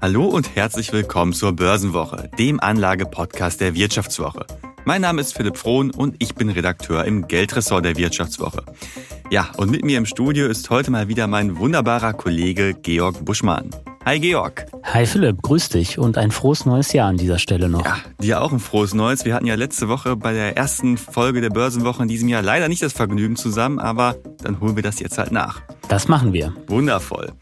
Hallo und herzlich willkommen zur Börsenwoche, dem Anlage-Podcast der Wirtschaftswoche. Mein Name ist Philipp Frohn und ich bin Redakteur im Geldressort der Wirtschaftswoche. Ja, und mit mir im Studio ist heute mal wieder mein wunderbarer Kollege Georg Buschmann. Hi Georg. Hi Philipp, grüß dich und ein frohes neues Jahr an dieser Stelle noch. Ja, dir auch ein frohes neues. Wir hatten ja letzte Woche bei der ersten Folge der Börsenwoche in diesem Jahr leider nicht das Vergnügen zusammen, aber dann holen wir das jetzt halt nach. Das machen wir. Wundervoll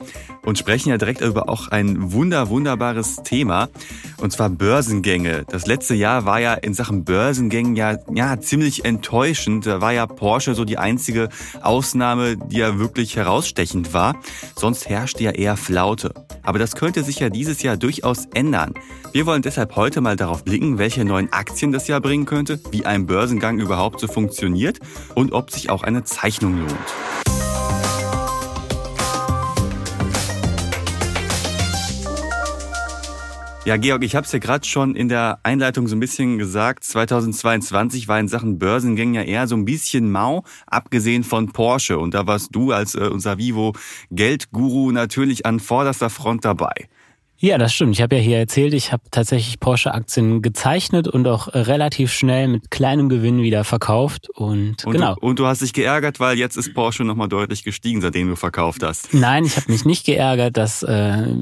und sprechen ja direkt über auch ein wunder, wunderbares Thema, und zwar Börsengänge. Das letzte Jahr war ja in Sachen Börsengängen ja, ja ziemlich enttäuschend. Da war ja Porsche so die einzige Ausnahme, die ja wirklich herausstechend war. Sonst herrschte ja eher Flaute. Aber das könnte sich ja dieses Jahr durchaus ändern. Wir wollen deshalb heute mal darauf blicken, welche neuen Aktien das Jahr bringen könnte, wie ein Börsengang überhaupt so funktioniert und ob sich auch eine Zeichnung lohnt. Ja, Georg, ich habe es ja gerade schon in der Einleitung so ein bisschen gesagt. 2022 war in Sachen Börsengängen ja eher so ein bisschen mau, abgesehen von Porsche. Und da warst du als äh, unser Vivo Geldguru natürlich an vorderster Front dabei. Ja, das stimmt. Ich habe ja hier erzählt, ich habe tatsächlich Porsche-Aktien gezeichnet und auch relativ schnell mit kleinem Gewinn wieder verkauft. Und, und genau. Du, und du hast dich geärgert, weil jetzt ist Porsche nochmal deutlich gestiegen, seitdem du verkauft hast. Nein, ich habe mich nicht geärgert. Das äh,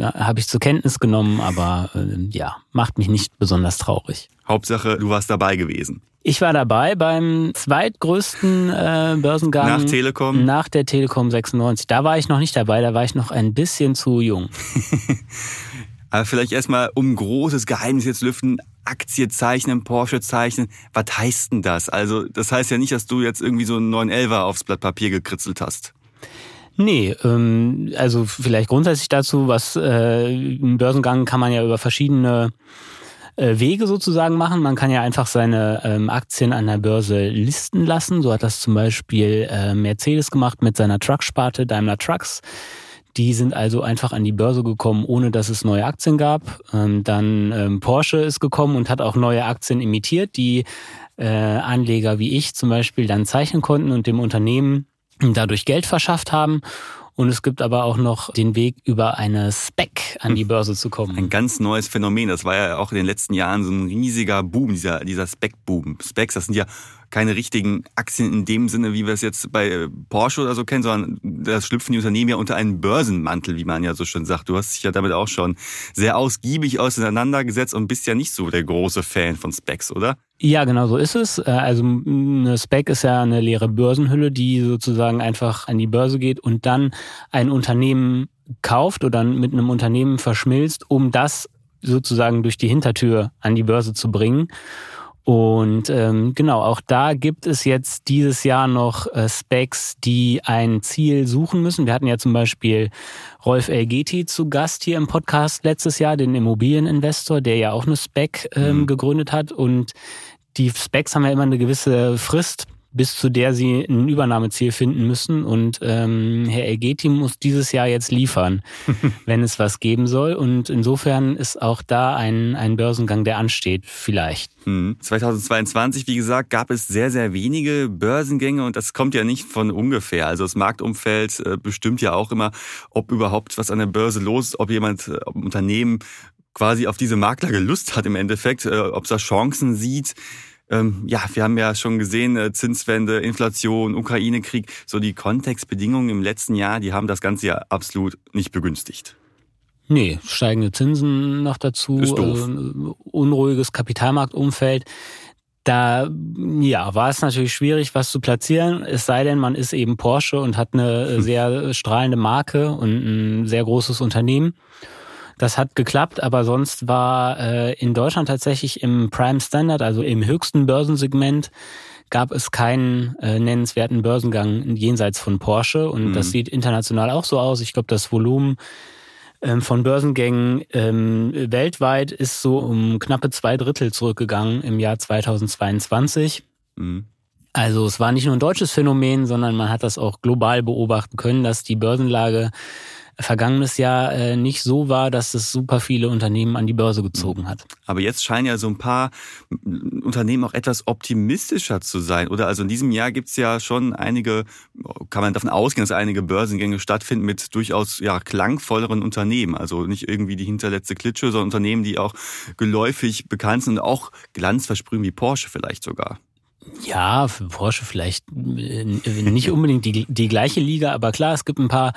habe ich zur Kenntnis genommen, aber äh, ja, macht mich nicht besonders traurig. Hauptsache, du warst dabei gewesen. Ich war dabei beim zweitgrößten äh, Börsengang. Nach Telekom? Nach der Telekom 96. Da war ich noch nicht dabei, da war ich noch ein bisschen zu jung. Aber vielleicht erstmal, um großes Geheimnis jetzt lüften, Aktie zeichnen, Porsche zeichnen. Was heißt denn das? Also, das heißt ja nicht, dass du jetzt irgendwie so einen 911er aufs Blatt Papier gekritzelt hast. Nee, ähm, also vielleicht grundsätzlich dazu, was äh, im Börsengang kann man ja über verschiedene Wege sozusagen machen. Man kann ja einfach seine ähm, Aktien an der Börse listen lassen. So hat das zum Beispiel äh, Mercedes gemacht mit seiner Trucksparte Daimler Trucks. Die sind also einfach an die Börse gekommen, ohne dass es neue Aktien gab. Ähm, dann ähm, Porsche ist gekommen und hat auch neue Aktien imitiert, die äh, Anleger wie ich zum Beispiel dann zeichnen konnten und dem Unternehmen dadurch Geld verschafft haben. Und es gibt aber auch noch den Weg, über eine Spec an die Börse zu kommen. Ein ganz neues Phänomen. Das war ja auch in den letzten Jahren so ein riesiger Boom, dieser, dieser Spec-Boom. Specs, das sind ja keine richtigen Aktien in dem Sinne, wie wir es jetzt bei äh, Porsche oder so kennen, sondern das schlüpfen die Unternehmen ja unter einen Börsenmantel, wie man ja so schön sagt. Du hast dich ja damit auch schon sehr ausgiebig auseinandergesetzt und bist ja nicht so der große Fan von Specs, oder? Ja, genau so ist es. Äh, also eine Spec ist ja eine leere Börsenhülle, die sozusagen einfach an die Börse geht und dann ein Unternehmen kauft oder mit einem Unternehmen verschmilzt, um das sozusagen durch die Hintertür an die Börse zu bringen. Und ähm, genau, auch da gibt es jetzt dieses Jahr noch äh, Specs, die ein Ziel suchen müssen. Wir hatten ja zum Beispiel Rolf Elgeti zu Gast hier im Podcast letztes Jahr, den Immobilieninvestor, der ja auch eine Spec ähm, mhm. gegründet hat. Und die Specs haben ja immer eine gewisse Frist, bis zu der sie ein Übernahmeziel finden müssen. Und ähm, Herr Elgeti muss dieses Jahr jetzt liefern, wenn es was geben soll. Und insofern ist auch da ein, ein Börsengang, der ansteht, vielleicht. 2022, hm. wie gesagt, gab es sehr, sehr wenige Börsengänge und das kommt ja nicht von ungefähr. Also das Marktumfeld äh, bestimmt ja auch immer, ob überhaupt was an der Börse los ist, ob jemand, äh, ob ein Unternehmen quasi auf diese Marktlage Lust hat im Endeffekt, äh, ob es da Chancen sieht. Ähm, ja, wir haben ja schon gesehen, äh, Zinswende, Inflation, Ukraine-Krieg, so die Kontextbedingungen im letzten Jahr, die haben das Ganze ja absolut nicht begünstigt. Nee, steigende Zinsen noch dazu, Ist doof. Äh, unruhiges Kapitalmarktumfeld. Da ja, war es natürlich schwierig, was zu platzieren, es sei denn, man ist eben Porsche und hat eine sehr strahlende Marke und ein sehr großes Unternehmen. Das hat geklappt, aber sonst war äh, in Deutschland tatsächlich im Prime Standard, also im höchsten Börsensegment, gab es keinen äh, nennenswerten Börsengang jenseits von Porsche. Und mhm. das sieht international auch so aus. Ich glaube, das Volumen ähm, von Börsengängen ähm, weltweit ist so um knappe zwei Drittel zurückgegangen im Jahr 2022. Mhm. Also es war nicht nur ein deutsches Phänomen, sondern man hat das auch global beobachten können, dass die Börsenlage vergangenes Jahr äh, nicht so war, dass es super viele Unternehmen an die Börse gezogen hat. Aber jetzt scheinen ja so ein paar Unternehmen auch etwas optimistischer zu sein. Oder also in diesem Jahr gibt es ja schon einige, kann man davon ausgehen, dass einige Börsengänge stattfinden mit durchaus ja, klangvolleren Unternehmen. Also nicht irgendwie die hinterletzte Klitsche, sondern Unternehmen, die auch geläufig bekannt sind und auch Glanz versprühen wie Porsche vielleicht sogar. Ja, für Porsche vielleicht äh, nicht unbedingt die, die gleiche Liga, aber klar, es gibt ein paar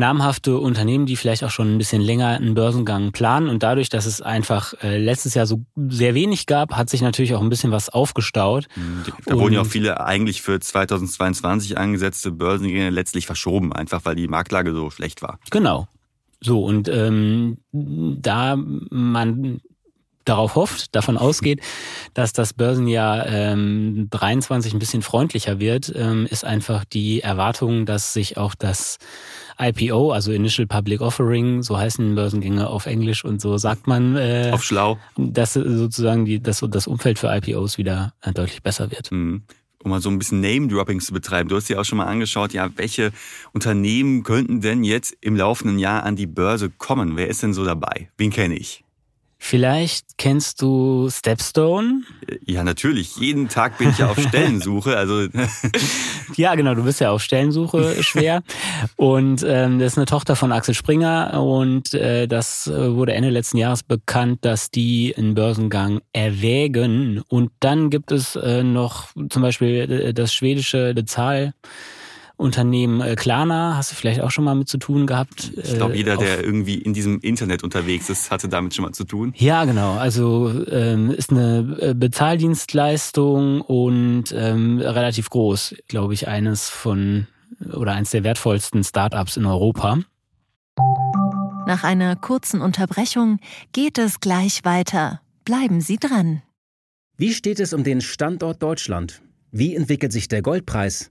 namhafte Unternehmen, die vielleicht auch schon ein bisschen länger einen Börsengang planen. Und dadurch, dass es einfach äh, letztes Jahr so sehr wenig gab, hat sich natürlich auch ein bisschen was aufgestaut. Mhm, da wurden ja auch viele eigentlich für 2022 angesetzte Börsengänge letztlich verschoben, einfach weil die Marktlage so schlecht war. Genau. So, und ähm, da man darauf hofft, davon ausgeht, dass das Börsenjahr ähm, 23 ein bisschen freundlicher wird, ähm, ist einfach die Erwartung, dass sich auch das IPO, also Initial Public Offering, so heißen Börsengänge auf Englisch und so sagt man. Äh, auf schlau. Dass sozusagen die, dass das Umfeld für IPOs wieder äh, deutlich besser wird. Mhm um mal so ein bisschen Name-Dropping zu betreiben. Du hast dir auch schon mal angeschaut, ja, welche Unternehmen könnten denn jetzt im laufenden Jahr an die Börse kommen? Wer ist denn so dabei? Wen kenne ich? Vielleicht kennst du Stepstone? Ja, natürlich. Jeden Tag bin ich ja auf Stellensuche. Also ja, genau. Du bist ja auf Stellensuche schwer. und ähm, das ist eine Tochter von Axel Springer und äh, das äh, wurde Ende letzten Jahres bekannt, dass die einen Börsengang erwägen. Und dann gibt es äh, noch zum Beispiel äh, das schwedische Dezahl. Unternehmen äh, Klarna, hast du vielleicht auch schon mal mit zu tun gehabt? Ich glaube, jeder, äh, der irgendwie in diesem Internet unterwegs ist, hatte damit schon mal zu tun. Ja, genau. Also ähm, ist eine äh, Bezahldienstleistung und ähm, relativ groß, glaube ich, eines von oder eines der wertvollsten Startups in Europa. Nach einer kurzen Unterbrechung geht es gleich weiter. Bleiben Sie dran. Wie steht es um den Standort Deutschland? Wie entwickelt sich der Goldpreis?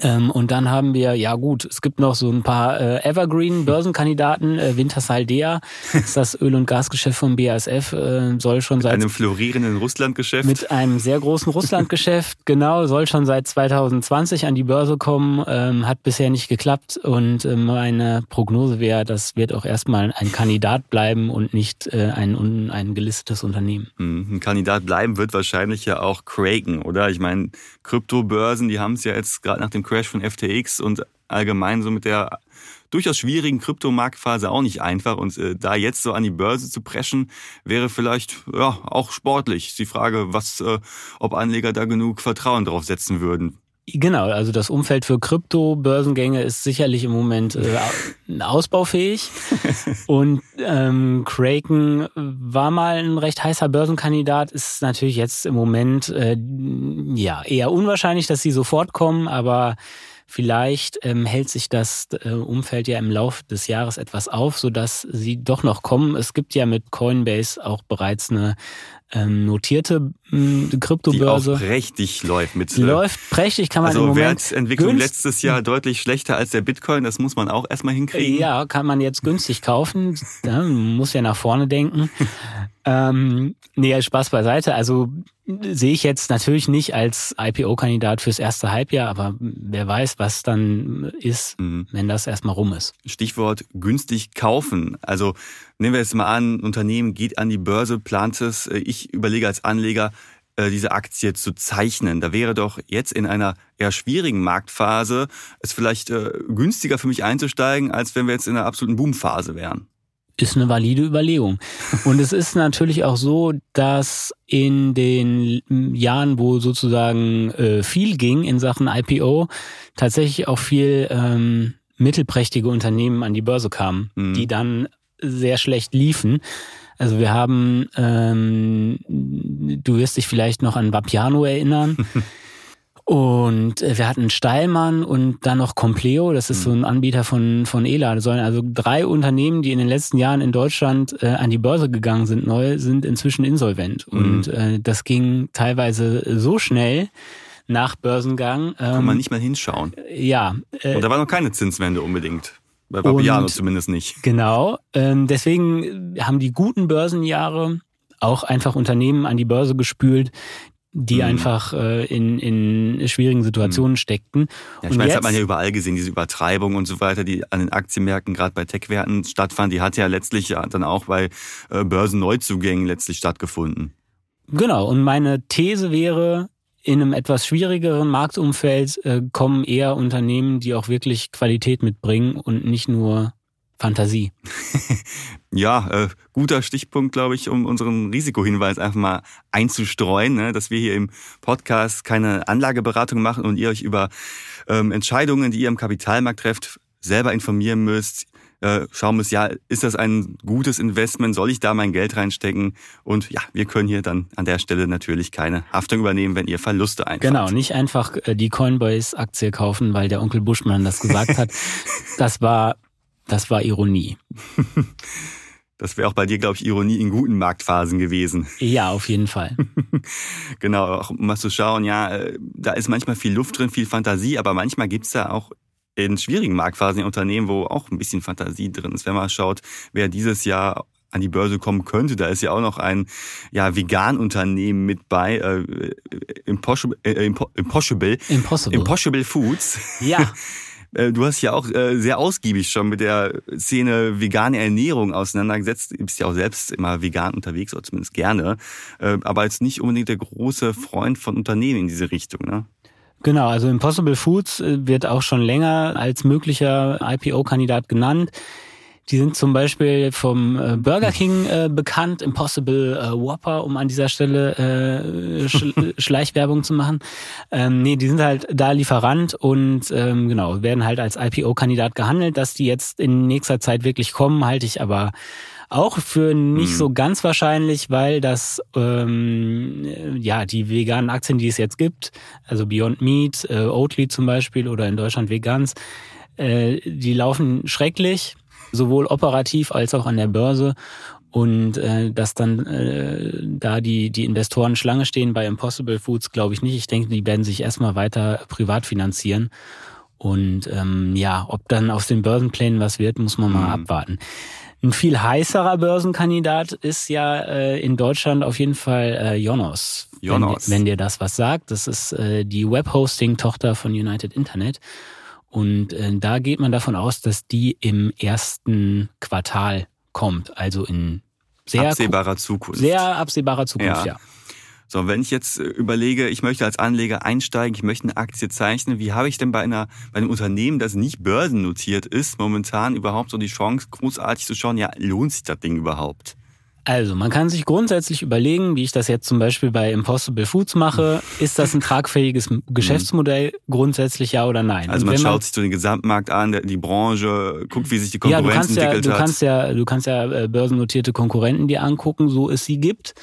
Ähm, und dann haben wir, ja gut, es gibt noch so ein paar äh, Evergreen-Börsenkandidaten. Äh, Wintersaldea ist das Öl- und Gasgeschäft vom BASF, äh, soll schon mit seit... einem florierenden Russlandgeschäft. Mit einem sehr großen Russlandgeschäft, genau, soll schon seit 2020 an die Börse kommen, ähm, hat bisher nicht geklappt und äh, meine Prognose wäre, das wird auch erstmal ein Kandidat bleiben und nicht äh, ein, ein gelistetes Unternehmen. Hm, ein Kandidat bleiben wird wahrscheinlich ja auch Kraken, oder? Ich meine, Kryptobörsen, die haben es ja jetzt gerade nach dem Crash von FTX und allgemein so mit der durchaus schwierigen Kryptomarktphase auch nicht einfach. Und äh, da jetzt so an die Börse zu preschen, wäre vielleicht ja auch sportlich. Die Frage, was, äh, ob Anleger da genug Vertrauen drauf setzen würden. Genau, also das Umfeld für Krypto-Börsengänge ist sicherlich im Moment äh, ausbaufähig. Und ähm, Kraken war mal ein recht heißer Börsenkandidat, ist natürlich jetzt im Moment äh, ja eher unwahrscheinlich, dass sie sofort kommen, aber Vielleicht ähm, hält sich das äh, Umfeld ja im Laufe des Jahres etwas auf, sodass sie doch noch kommen. Es gibt ja mit Coinbase auch bereits eine ähm, notierte ähm, Kryptobörse. Die auch prächtig läuft. Mit, äh, läuft prächtig, kann man also im Moment... Wertentwicklung letztes Jahr deutlich schlechter als der Bitcoin, das muss man auch erstmal hinkriegen. Ja, kann man jetzt günstig kaufen. ja, muss ja nach vorne denken. ähm, nee, Spaß beiseite. Also sehe ich jetzt natürlich nicht als IPO-Kandidat fürs erste Halbjahr, aber wer weiß, was dann ist, mhm. wenn das erstmal rum ist. Stichwort günstig kaufen. Also nehmen wir jetzt mal an, ein Unternehmen geht an die Börse, plant es. Äh, ich überlege als Anleger, äh, diese Aktie zu zeichnen. Da wäre doch jetzt in einer eher schwierigen Marktphase es vielleicht äh, günstiger für mich einzusteigen, als wenn wir jetzt in einer absoluten Boomphase wären ist eine valide Überlegung. Und es ist natürlich auch so, dass in den Jahren, wo sozusagen äh, viel ging in Sachen IPO, tatsächlich auch viel ähm, mittelprächtige Unternehmen an die Börse kamen, mhm. die dann sehr schlecht liefen. Also wir haben, ähm, du wirst dich vielleicht noch an Vapiano erinnern. Und äh, wir hatten Steilmann und dann noch Compleo, das ist so ein Anbieter von, von E-Ladesäulen. Also drei Unternehmen, die in den letzten Jahren in Deutschland äh, an die Börse gegangen sind, neu, sind inzwischen insolvent. Mhm. Und äh, das ging teilweise so schnell nach Börsengang. Ähm, Kann man nicht mal hinschauen. Ja. Äh, und da war noch keine Zinswende unbedingt. Bei Vapiano zumindest nicht. Genau. Ähm, deswegen haben die guten Börsenjahre auch einfach Unternehmen an die Börse gespült, die mhm. einfach äh, in, in schwierigen Situationen mhm. steckten. Ja, ich meine, das hat man ja überall gesehen, diese Übertreibung und so weiter, die an den Aktienmärkten, gerade bei Tech-Werten stattfand, die hat ja letztlich ja dann auch bei äh, Börsenneuzugängen letztlich stattgefunden. Genau, und meine These wäre, in einem etwas schwierigeren Marktumfeld äh, kommen eher Unternehmen, die auch wirklich Qualität mitbringen und nicht nur Fantasie. ja, äh, guter Stichpunkt, glaube ich, um unseren Risikohinweis einfach mal einzustreuen, ne, dass wir hier im Podcast keine Anlageberatung machen und ihr euch über ähm, Entscheidungen, die ihr im Kapitalmarkt trefft, selber informieren müsst. Äh, schauen müsst, ja, ist das ein gutes Investment? Soll ich da mein Geld reinstecken? Und ja, wir können hier dann an der Stelle natürlich keine Haftung übernehmen, wenn ihr Verluste einfahrt. Genau, nicht einfach äh, die Coinbase-Aktie kaufen, weil der Onkel Buschmann das gesagt hat. Das war das war Ironie. Das wäre auch bei dir, glaube ich, Ironie in guten Marktphasen gewesen. Ja, auf jeden Fall. genau, auch um mal zu schauen, ja, äh, da ist manchmal viel Luft drin, viel Fantasie, aber manchmal gibt's da auch in schwierigen Marktphasen in Unternehmen, wo auch ein bisschen Fantasie drin ist. Wenn man schaut, wer dieses Jahr an die Börse kommen könnte, da ist ja auch noch ein ja, Vegan-Unternehmen mit bei, äh, Impossible, äh, Impossible, Impossible. Impossible Foods. Ja. Äh, du hast ja auch äh, sehr ausgiebig schon mit der Szene vegane Ernährung auseinandergesetzt. Du bist ja auch selbst immer vegan unterwegs, oder zumindest gerne. Äh, aber jetzt nicht unbedingt der große Freund von Unternehmen in diese Richtung, ne? Genau, also Impossible Foods wird auch schon länger als möglicher IPO-Kandidat genannt. Die sind zum Beispiel vom äh, Burger King äh, bekannt, Impossible äh, Whopper, um an dieser Stelle äh, Sch Schleichwerbung zu machen. Ähm, nee, die sind halt da Lieferant und ähm, genau, werden halt als IPO-Kandidat gehandelt. Dass die jetzt in nächster Zeit wirklich kommen, halte ich aber auch für nicht mhm. so ganz wahrscheinlich, weil das ähm, ja die veganen Aktien, die es jetzt gibt, also Beyond Meat, äh, Oatly zum Beispiel oder in Deutschland Vegans, äh, die laufen schrecklich sowohl operativ als auch an der Börse. Und äh, dass dann äh, da die, die Investoren Schlange stehen bei Impossible Foods, glaube ich nicht. Ich denke, die werden sich erstmal weiter privat finanzieren. Und ähm, ja, ob dann aus den Börsenplänen was wird, muss man mal mhm. abwarten. Ein viel heißerer Börsenkandidat ist ja äh, in Deutschland auf jeden Fall äh, Jonos. Jonos. Wenn, wenn dir das was sagt. Das ist äh, die Webhosting-Tochter von United Internet. Und äh, da geht man davon aus, dass die im ersten Quartal kommt, also in sehr absehbarer Zukunft. Sehr absehbarer Zukunft, ja. ja. So, wenn ich jetzt äh, überlege, ich möchte als Anleger einsteigen, ich möchte eine Aktie zeichnen, wie habe ich denn bei einer bei einem Unternehmen, das nicht börsennotiert ist, momentan überhaupt so die Chance, großartig zu schauen, ja, lohnt sich das Ding überhaupt? Also, man kann sich grundsätzlich überlegen, wie ich das jetzt zum Beispiel bei Impossible Foods mache. Ist das ein tragfähiges Geschäftsmodell? Grundsätzlich ja oder nein? Also, man, man schaut sich so den Gesamtmarkt an, die Branche, guckt, wie sich die Konkurrenz ja, entwickelt ja, du hat. Kannst ja, du kannst ja äh, börsennotierte Konkurrenten dir angucken, so es sie gibt.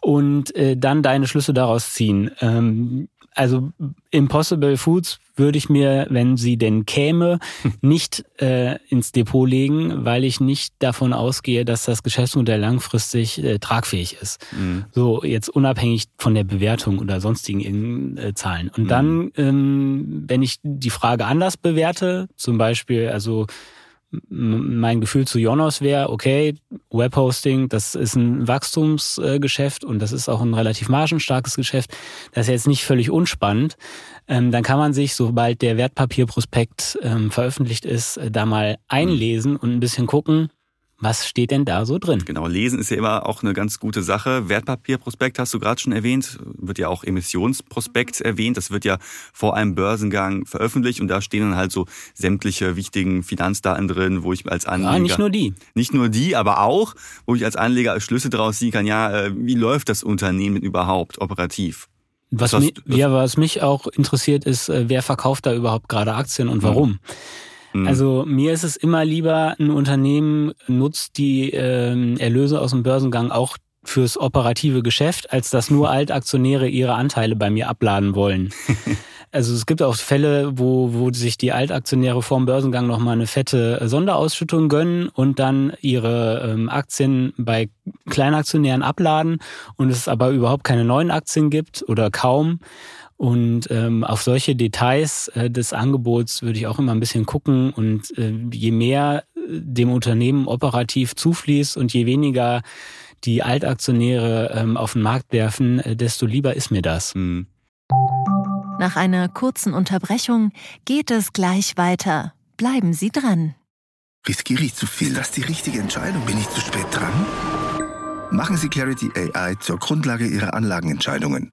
Und äh, dann deine Schlüsse daraus ziehen. Ähm, also Impossible Foods würde ich mir, wenn sie denn käme, nicht äh, ins Depot legen, weil ich nicht davon ausgehe, dass das Geschäftsmodell langfristig äh, tragfähig ist. Mhm. So jetzt unabhängig von der Bewertung oder sonstigen äh, Zahlen. Und mhm. dann, ähm, wenn ich die Frage anders bewerte, zum Beispiel, also mein Gefühl zu Jonas wäre, okay, Webhosting, das ist ein Wachstumsgeschäft und das ist auch ein relativ margenstarkes Geschäft. Das ist jetzt nicht völlig unspannend. Ähm, dann kann man sich, sobald der Wertpapierprospekt ähm, veröffentlicht ist, äh, da mal einlesen und ein bisschen gucken, was steht denn da so drin? Genau, lesen ist ja immer auch eine ganz gute Sache. Wertpapierprospekt hast du gerade schon erwähnt, wird ja auch Emissionsprospekt erwähnt. Das wird ja vor einem Börsengang veröffentlicht und da stehen dann halt so sämtliche wichtigen Finanzdaten drin, wo ich als Anleger... Ja, nicht nur die. Nicht nur die, aber auch, wo ich als Anleger Schlüsse draus ziehen kann, ja, äh, wie läuft das Unternehmen überhaupt operativ? Was, was, mich, ja, was mich auch interessiert ist, äh, wer verkauft da überhaupt gerade Aktien und warum? Mhm. Mhm. Also mir ist es immer lieber, ein Unternehmen nutzt die ähm, Erlöse aus dem Börsengang auch fürs operative Geschäft, als dass nur Altaktionäre ihre Anteile bei mir abladen wollen. Also es gibt auch Fälle, wo, wo sich die Altaktionäre vorm Börsengang nochmal eine fette Sonderausschüttung gönnen und dann ihre ähm, Aktien bei Kleinaktionären abladen und es aber überhaupt keine neuen Aktien gibt oder kaum. Und ähm, auf solche Details äh, des Angebots würde ich auch immer ein bisschen gucken. Und äh, je mehr äh, dem Unternehmen operativ zufließt und je weniger die Altaktionäre ähm, auf den Markt werfen, äh, desto lieber ist mir das. Mhm. Nach einer kurzen Unterbrechung geht es gleich weiter. Bleiben Sie dran. Riskiere ich zu viel? Ist das die richtige Entscheidung? Bin ich zu spät dran? Machen Sie Clarity AI zur Grundlage Ihrer Anlagenentscheidungen.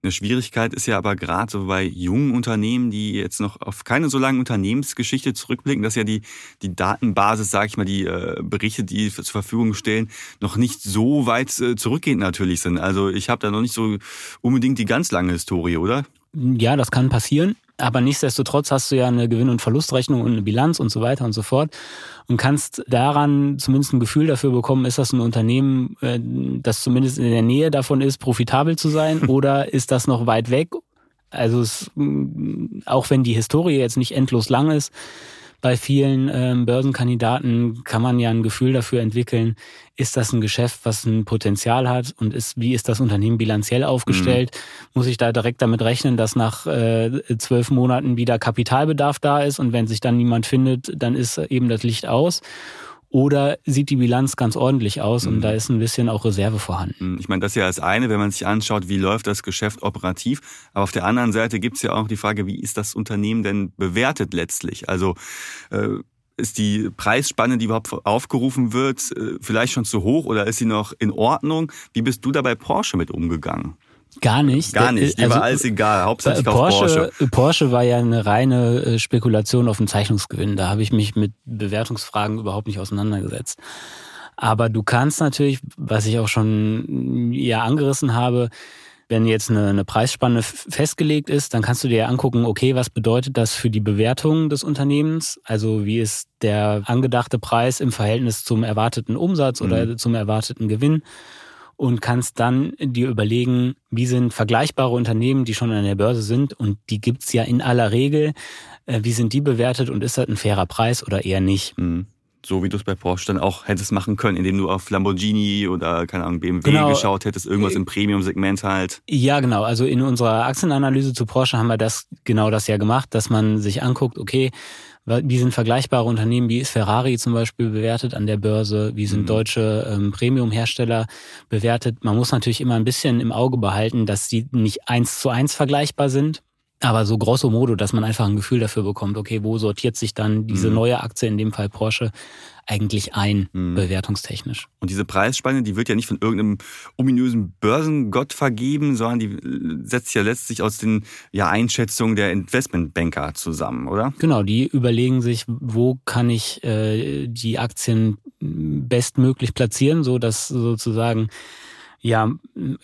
Eine Schwierigkeit ist ja aber gerade so bei jungen Unternehmen, die jetzt noch auf keine so lange Unternehmensgeschichte zurückblicken, dass ja die, die Datenbasis, sage ich mal, die äh, Berichte, die zur Verfügung stellen, noch nicht so weit äh, zurückgehend natürlich sind. Also ich habe da noch nicht so unbedingt die ganz lange Historie, oder? Ja, das kann passieren. Aber nichtsdestotrotz hast du ja eine Gewinn- und Verlustrechnung und eine Bilanz und so weiter und so fort und kannst daran zumindest ein Gefühl dafür bekommen, ist das ein Unternehmen, äh, das zumindest in der Nähe davon ist, profitabel zu sein oder ist das noch weit weg? Also es, auch wenn die Historie jetzt nicht endlos lang ist, bei vielen ähm, Börsenkandidaten kann man ja ein Gefühl dafür entwickeln, ist das ein Geschäft, was ein Potenzial hat und ist, wie ist das Unternehmen bilanziell aufgestellt? Mhm. Muss ich da direkt damit rechnen, dass nach äh, zwölf Monaten wieder Kapitalbedarf da ist und wenn sich dann niemand findet, dann ist eben das Licht aus? Oder sieht die Bilanz ganz ordentlich aus und mhm. da ist ein bisschen auch Reserve vorhanden? Mhm. Ich meine, das ist ja das eine, wenn man sich anschaut, wie läuft das Geschäft operativ. Aber auf der anderen Seite gibt es ja auch die Frage, wie ist das Unternehmen denn bewertet letztlich? Also äh, ist die Preisspanne, die überhaupt aufgerufen wird, äh, vielleicht schon zu hoch oder ist sie noch in Ordnung? Wie bist du da bei Porsche mit umgegangen? Gar nicht. Gar nicht, dir also, war alles egal, hauptsächlich Porsche, Porsche. Porsche war ja eine reine äh, Spekulation auf den Zeichnungsgewinn. Da habe ich mich mit Bewertungsfragen überhaupt nicht auseinandergesetzt. Aber du kannst natürlich, was ich auch schon ja angerissen habe, wenn jetzt eine, eine Preisspanne festgelegt ist, dann kannst du dir angucken, okay, was bedeutet das für die Bewertung des Unternehmens? Also wie ist der angedachte Preis im Verhältnis zum erwarteten Umsatz oder mhm. zum erwarteten Gewinn? Und kannst dann dir überlegen, wie sind vergleichbare Unternehmen, die schon an der Börse sind und die gibt's ja in aller Regel, äh, wie sind die bewertet und ist das ein fairer Preis oder eher nicht? Mhm. So wie du es bei Porsche dann auch hättest machen können, indem du auf Lamborghini oder, keine Ahnung, BMW genau. geschaut hättest, irgendwas im Premium-Segment halt. Ja, genau. Also in unserer Aktienanalyse zu Porsche haben wir das, genau das ja gemacht, dass man sich anguckt, okay, wie sind vergleichbare Unternehmen, wie ist Ferrari zum Beispiel bewertet an der Börse, wie sind mhm. deutsche ähm, Premium-Hersteller bewertet. Man muss natürlich immer ein bisschen im Auge behalten, dass die nicht eins zu eins vergleichbar sind. Aber so grosso modo, dass man einfach ein Gefühl dafür bekommt, okay, wo sortiert sich dann diese mhm. neue Aktie, in dem Fall Porsche, eigentlich ein, mhm. bewertungstechnisch. Und diese Preisspanne, die wird ja nicht von irgendeinem ominösen Börsengott vergeben, sondern die setzt ja letztlich aus den ja, Einschätzungen der Investmentbanker zusammen, oder? Genau, die überlegen sich, wo kann ich äh, die Aktien bestmöglich platzieren, so dass sozusagen ja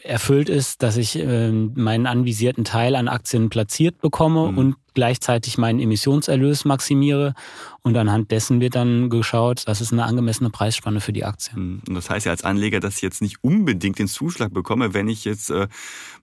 erfüllt ist, dass ich äh, meinen anvisierten Teil an Aktien platziert bekomme mhm. und gleichzeitig meinen Emissionserlös maximiere. Und anhand dessen wird dann geschaut, das ist eine angemessene Preisspanne für die Aktien. Mhm. Und das heißt ja als Anleger, dass ich jetzt nicht unbedingt den Zuschlag bekomme, wenn ich jetzt äh,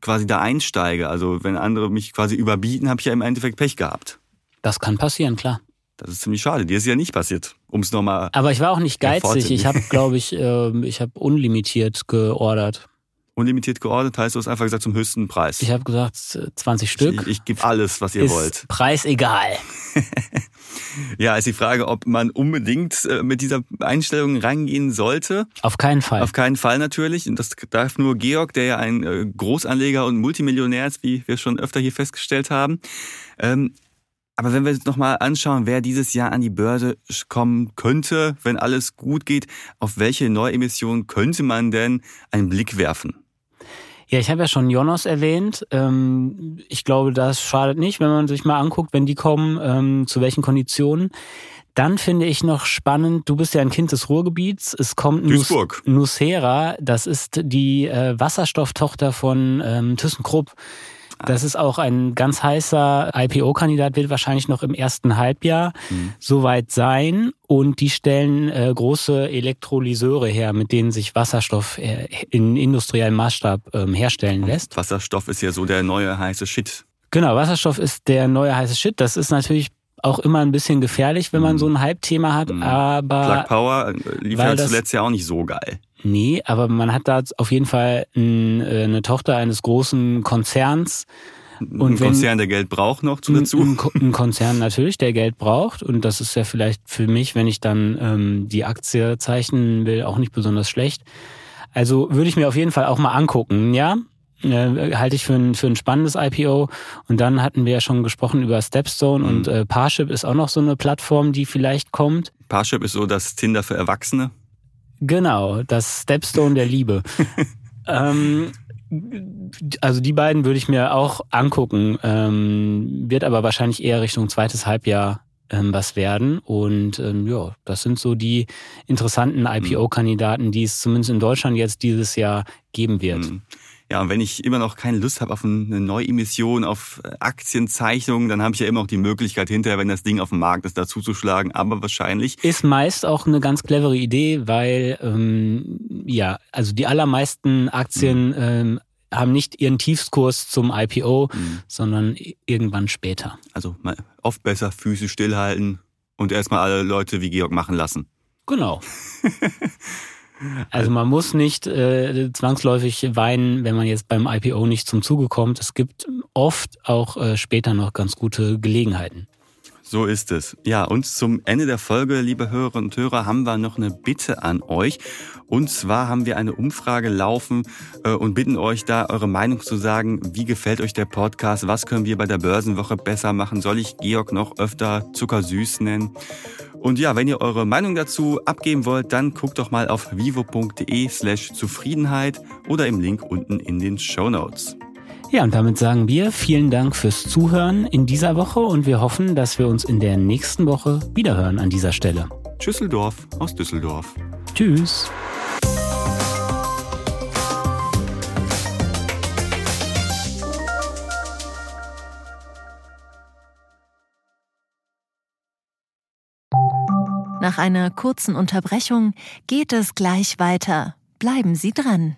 quasi da einsteige. Also wenn andere mich quasi überbieten, habe ich ja im Endeffekt Pech gehabt. Das kann passieren, klar. Das ist ziemlich schade. Dir ist ja nicht passiert, um es nochmal. Aber ich war auch nicht geizig. Ich habe, glaube ich, äh, ich habe unlimitiert geordert. Unlimitiert geordert heißt, du hast einfach gesagt zum höchsten Preis. Ich habe gesagt 20 Stück. Ich, ich gebe alles, was ihr ist wollt. Preis egal. ja, ist die Frage, ob man unbedingt äh, mit dieser Einstellung reingehen sollte. Auf keinen Fall. Auf keinen Fall natürlich. Und das darf nur Georg, der ja ein äh, Großanleger und Multimillionär ist, wie wir schon öfter hier festgestellt haben. Ähm, Aber wenn wir uns nochmal anschauen, wer dieses Jahr an die Börse kommen könnte, wenn alles gut geht, auf welche Neuemissionen könnte man denn einen Blick werfen? Ja, ich habe ja schon Jonas erwähnt. Ähm, ich glaube, das schadet nicht, wenn man sich mal anguckt, wenn die kommen, ähm, zu welchen Konditionen. Dann finde ich noch spannend, du bist ja ein Kind des Ruhrgebiets. Es kommt Duisburg. Nucera, das ist die äh, Wasserstofftochter von ähm, ThyssenKrupp. Das ist auch ein ganz heißer IPO-Kandidat, wird wahrscheinlich noch im ersten Halbjahr mhm. soweit sein. Und die stellen äh, große Elektrolyseure her, mit denen sich Wasserstoff äh, in industriellem Maßstab ähm, herstellen lässt. Wasserstoff ist ja so der neue heiße Shit. Genau, Wasserstoff ist der neue heiße Shit. Das ist natürlich auch immer ein bisschen gefährlich, wenn man mhm. so ein Hype-Thema hat, mhm. aber. Plug Power äh, lief ja zuletzt ja auch nicht so geil. Nee, aber man hat da auf jeden Fall äh, eine Tochter eines großen Konzerns. Und ein Konzern, der Geld braucht noch dazu. Ein, ein, Konzern natürlich, der Geld braucht. Und das ist ja vielleicht für mich, wenn ich dann ähm, die Aktie zeichnen will, auch nicht besonders schlecht. Also würde ich mir auf jeden Fall auch mal angucken, ja äh, halte ich für ein, für ein spannendes IPO. Und dann hatten wir ja schon gesprochen über Stepstone mhm. und äh, Parship ist auch noch so eine Plattform, die vielleicht kommt. Parship ist so das Tinder für Erwachsene. Genau, das Stepstone der Liebe. ähm, also die beiden würde ich mir auch angucken, ähm, wird aber wahrscheinlich eher Richtung zweites Halbjahr ähm, was werden. Und ähm, ja, das sind so die interessanten mhm. IPO-Kandidaten, die es zumindest in Deutschland jetzt dieses Jahr geben wird. Ja, und wenn ich immer noch keine Lust habe auf eine Neuemission, auf Aktienzeichnungen, dann habe ich ja immer noch die Möglichkeit hinterher, wenn das Ding auf dem Markt ist, dazuzuschlagen. Aber wahrscheinlich. Ist meist auch eine ganz clevere Idee, weil ähm, ja, also die allermeisten Aktien mhm. ähm, haben nicht ihren Tiefskurs zum IPO, mhm. sondern irgendwann später. Also oft besser Füße stillhalten und erstmal alle Leute wie Georg machen lassen. Genau. Also man muss nicht äh, zwangsläufig weinen, wenn man jetzt beim IPO nicht zum Zuge kommt. Es gibt oft auch äh, später noch ganz gute Gelegenheiten. So ist es. Ja, und zum Ende der Folge, liebe Hörerinnen und Hörer, haben wir noch eine Bitte an euch. Und zwar haben wir eine Umfrage laufen äh, und bitten euch da eure Meinung zu sagen. Wie gefällt euch der Podcast? Was können wir bei der Börsenwoche besser machen? Soll ich Georg noch öfter zuckersüß nennen? Und ja, wenn ihr eure Meinung dazu abgeben wollt, dann guckt doch mal auf vivo.de slash Zufriedenheit oder im Link unten in den Show Notes. Ja, und damit sagen wir vielen Dank fürs Zuhören in dieser Woche und wir hoffen, dass wir uns in der nächsten Woche wiederhören an dieser Stelle. Tschüsseldorf aus Düsseldorf. Tschüss. Nach einer kurzen Unterbrechung geht es gleich weiter. Bleiben Sie dran.